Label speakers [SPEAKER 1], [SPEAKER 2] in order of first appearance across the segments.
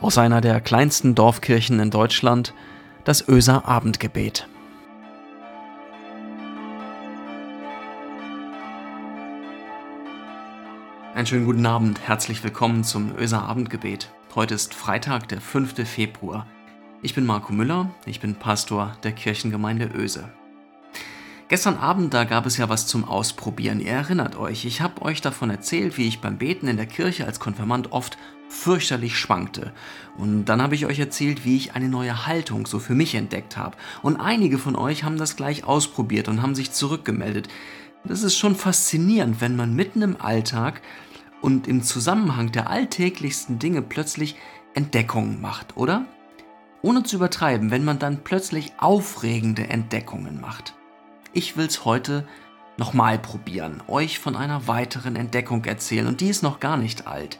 [SPEAKER 1] aus einer der kleinsten Dorfkirchen in Deutschland, das Öser Abendgebet. Einen schönen guten Abend, herzlich willkommen zum Öser Abendgebet. Heute ist Freitag, der 5. Februar. Ich bin Marco Müller, ich bin Pastor der Kirchengemeinde Öse. Gestern Abend, da gab es ja was zum Ausprobieren. Ihr erinnert euch, ich habe euch davon erzählt, wie ich beim Beten in der Kirche als Konfirmand oft fürchterlich schwankte. Und dann habe ich euch erzählt, wie ich eine neue Haltung so für mich entdeckt habe. Und einige von euch haben das gleich ausprobiert und haben sich zurückgemeldet. Das ist schon faszinierend, wenn man mitten im Alltag und im Zusammenhang der alltäglichsten Dinge plötzlich Entdeckungen macht, oder? Ohne zu übertreiben, wenn man dann plötzlich aufregende Entdeckungen macht. Ich will es heute nochmal probieren, euch von einer weiteren Entdeckung erzählen und die ist noch gar nicht alt.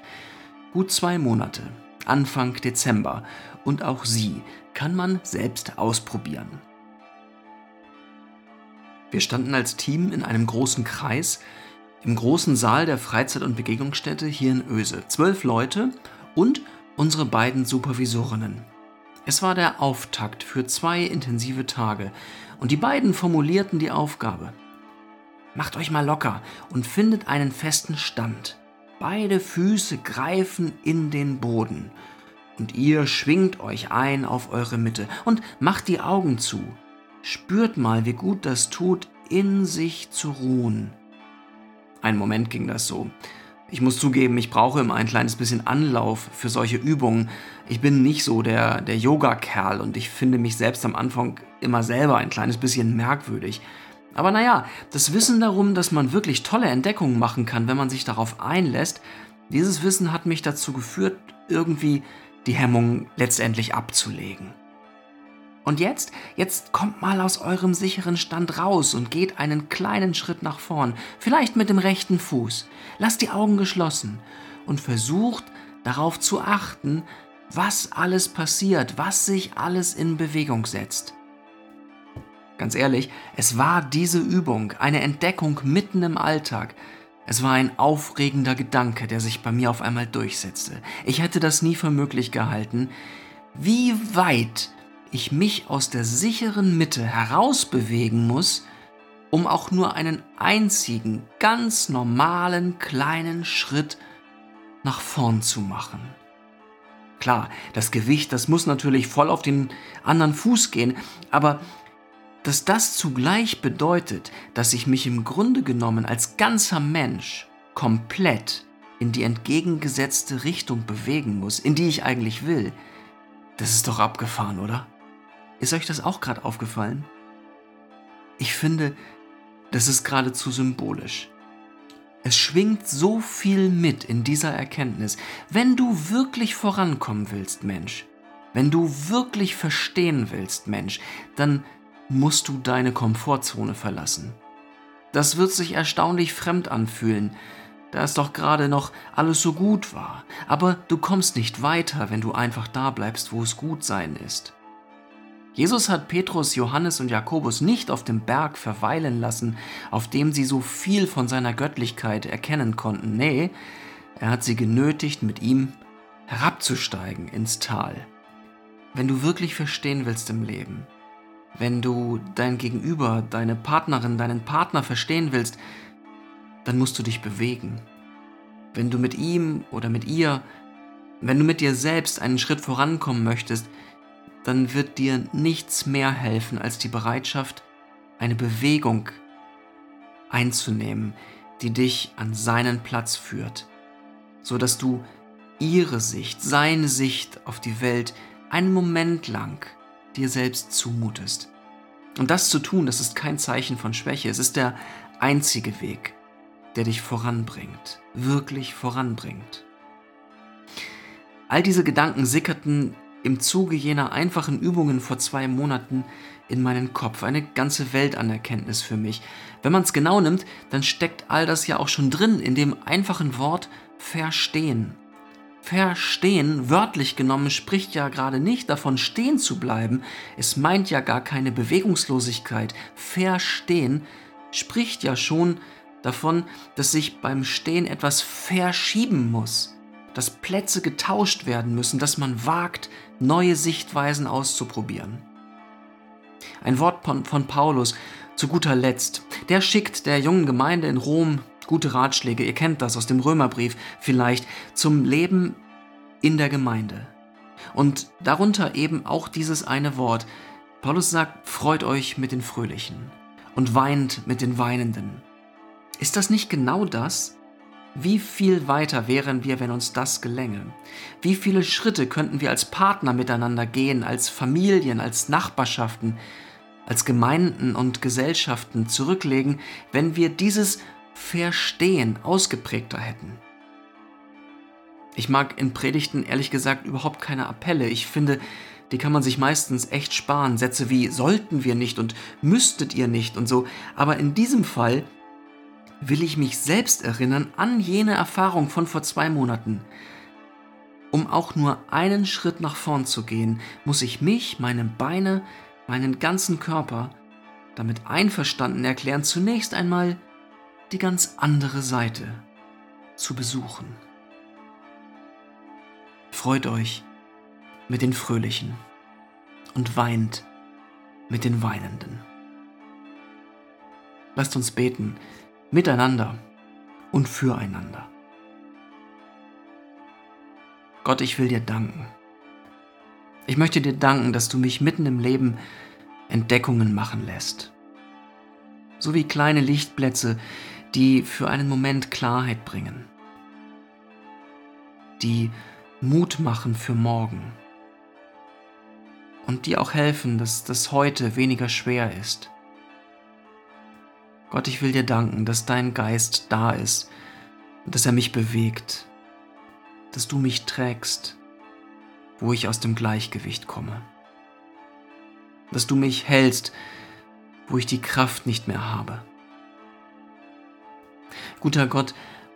[SPEAKER 1] Gut zwei Monate, Anfang Dezember und auch sie kann man selbst ausprobieren. Wir standen als Team in einem großen Kreis im großen Saal der Freizeit- und Begegnungsstätte hier in Öse. Zwölf Leute und unsere beiden Supervisorinnen. Es war der Auftakt für zwei intensive Tage und die beiden formulierten die Aufgabe. Macht euch mal locker und findet einen festen Stand. Beide Füße greifen in den Boden. Und ihr schwingt euch ein auf eure Mitte und macht die Augen zu. Spürt mal, wie gut das tut, in sich zu ruhen. Ein Moment ging das so. Ich muss zugeben, ich brauche immer ein kleines bisschen Anlauf für solche Übungen. Ich bin nicht so der, der Yoga-Kerl und ich finde mich selbst am Anfang immer selber ein kleines bisschen merkwürdig. Aber naja, das Wissen darum, dass man wirklich tolle Entdeckungen machen kann, wenn man sich darauf einlässt, dieses Wissen hat mich dazu geführt, irgendwie die Hemmung letztendlich abzulegen. Und jetzt, jetzt kommt mal aus eurem sicheren Stand raus und geht einen kleinen Schritt nach vorn, vielleicht mit dem rechten Fuß. Lasst die Augen geschlossen und versucht darauf zu achten, was alles passiert, was sich alles in Bewegung setzt. Ganz ehrlich, es war diese Übung, eine Entdeckung mitten im Alltag. Es war ein aufregender Gedanke, der sich bei mir auf einmal durchsetzte. Ich hätte das nie für möglich gehalten, wie weit ich mich aus der sicheren Mitte herausbewegen muss, um auch nur einen einzigen, ganz normalen kleinen Schritt nach vorn zu machen. Klar, das Gewicht, das muss natürlich voll auf den anderen Fuß gehen, aber dass das zugleich bedeutet, dass ich mich im Grunde genommen als ganzer Mensch komplett in die entgegengesetzte Richtung bewegen muss, in die ich eigentlich will, das ist doch abgefahren, oder? Ist euch das auch gerade aufgefallen? Ich finde, das ist geradezu symbolisch. Es schwingt so viel mit in dieser Erkenntnis. Wenn du wirklich vorankommen willst, Mensch, wenn du wirklich verstehen willst, Mensch, dann musst du deine Komfortzone verlassen. Das wird sich erstaunlich fremd anfühlen, da es doch gerade noch alles so gut war. Aber du kommst nicht weiter, wenn du einfach da bleibst, wo es gut sein ist. Jesus hat Petrus, Johannes und Jakobus nicht auf dem Berg verweilen lassen, auf dem sie so viel von seiner Göttlichkeit erkennen konnten. Nee, er hat sie genötigt, mit ihm herabzusteigen ins Tal. Wenn du wirklich verstehen willst im Leben, wenn du dein Gegenüber, deine Partnerin, deinen Partner verstehen willst, dann musst du dich bewegen. Wenn du mit ihm oder mit ihr, wenn du mit dir selbst einen Schritt vorankommen möchtest, dann wird dir nichts mehr helfen als die Bereitschaft, eine Bewegung einzunehmen, die dich an seinen Platz führt, so dass du ihre Sicht, seine Sicht auf die Welt einen Moment lang dir selbst zumutest. Und das zu tun, das ist kein Zeichen von Schwäche, es ist der einzige Weg, der dich voranbringt, wirklich voranbringt. All diese Gedanken sickerten im Zuge jener einfachen Übungen vor zwei Monaten in meinen Kopf. Eine ganze Welt an Erkenntnis für mich. Wenn man es genau nimmt, dann steckt all das ja auch schon drin in dem einfachen Wort verstehen. Verstehen, wörtlich genommen, spricht ja gerade nicht davon, stehen zu bleiben. Es meint ja gar keine Bewegungslosigkeit. Verstehen spricht ja schon davon, dass sich beim Stehen etwas verschieben muss dass Plätze getauscht werden müssen, dass man wagt, neue Sichtweisen auszuprobieren. Ein Wort von, Paulus zu guter Letzt. Der schickt der jungen Gemeinde in Rom gute Ratschläge, ihr kennt das aus dem Römerbrief vielleicht, zum Leben in der Gemeinde. Und darunter eben auch dieses eine Wort. Paulus sagt, freut euch mit den Fröhlichen und weint mit den Weinenden. Ist das nicht genau das? Wie viel weiter wären wir, wenn uns das gelänge? Wie viele Schritte könnten wir als Partner miteinander gehen, als Familien, als Nachbarschaften, als Gemeinden und Gesellschaften zurücklegen, wenn wir dieses Verstehen ausgeprägter hätten? Ich mag in Predigten ehrlich gesagt überhaupt keine Appelle. Ich finde, die kann man sich meistens echt sparen. Sätze wie sollten wir nicht und müsstet ihr nicht und so. Aber in diesem Fall will ich mich selbst erinnern an jene Erfahrung von vor zwei Monaten. Um auch nur einen Schritt nach vorn zu gehen, muss ich mich, meine Beine, meinen ganzen Körper damit einverstanden erklären, zunächst einmal die ganz andere Seite zu besuchen. Freut euch mit den Fröhlichen und weint mit den Weinenden. Lasst uns beten, miteinander und füreinander. Gott, ich will dir danken. Ich möchte dir danken, dass du mich mitten im Leben Entdeckungen machen lässt. So wie kleine Lichtplätze, die für einen Moment Klarheit bringen, die Mut machen für morgen und die auch helfen, dass das heute weniger schwer ist. Gott, ich will dir danken, dass dein Geist da ist und dass er mich bewegt, dass du mich trägst, wo ich aus dem Gleichgewicht komme, dass du mich hältst, wo ich die Kraft nicht mehr habe. Guter Gott,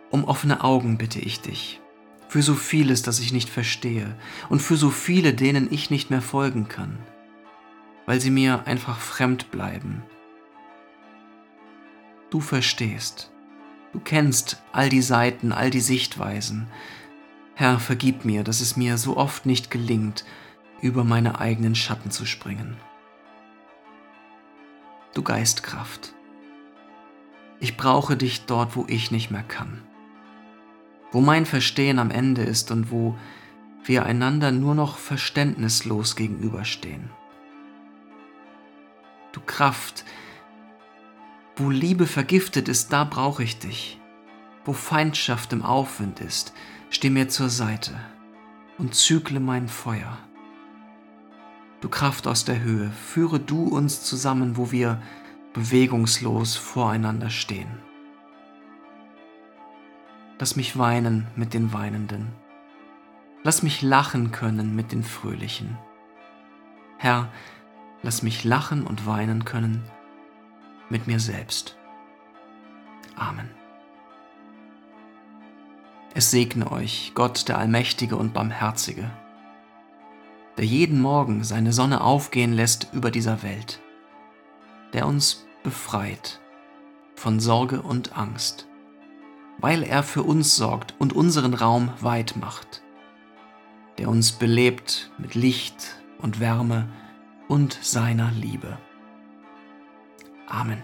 [SPEAKER 1] um offene Augen bitte ich dich, für so vieles, das ich nicht verstehe und für so viele, denen ich nicht mehr folgen kann, weil sie mir einfach fremd bleiben Du verstehst. Du kennst all die Seiten, all die Sichtweisen. Herr, vergib mir, dass es mir so oft nicht gelingt, über meine eigenen Schatten zu springen. Du Geistkraft, ich brauche dich dort, wo ich nicht mehr kann, wo mein Verstehen am Ende ist und wo wir einander nur noch verständnislos gegenüberstehen. Du Kraft, wo Liebe vergiftet ist, da brauche ich dich. Wo Feindschaft im Aufwind ist, steh mir zur Seite und zügle mein Feuer. Du Kraft aus der Höhe, führe du uns zusammen, wo wir bewegungslos voreinander stehen. Lass mich weinen mit den Weinenden. Lass mich lachen können mit den Fröhlichen. Herr, lass mich lachen und weinen können mit mir selbst. Amen. Es segne euch Gott der Allmächtige und Barmherzige, der jeden Morgen seine Sonne aufgehen lässt über dieser Welt, der uns befreit von Sorge und Angst, weil er für uns sorgt und unseren Raum weit macht, der uns belebt mit Licht und Wärme und seiner Liebe. Amen.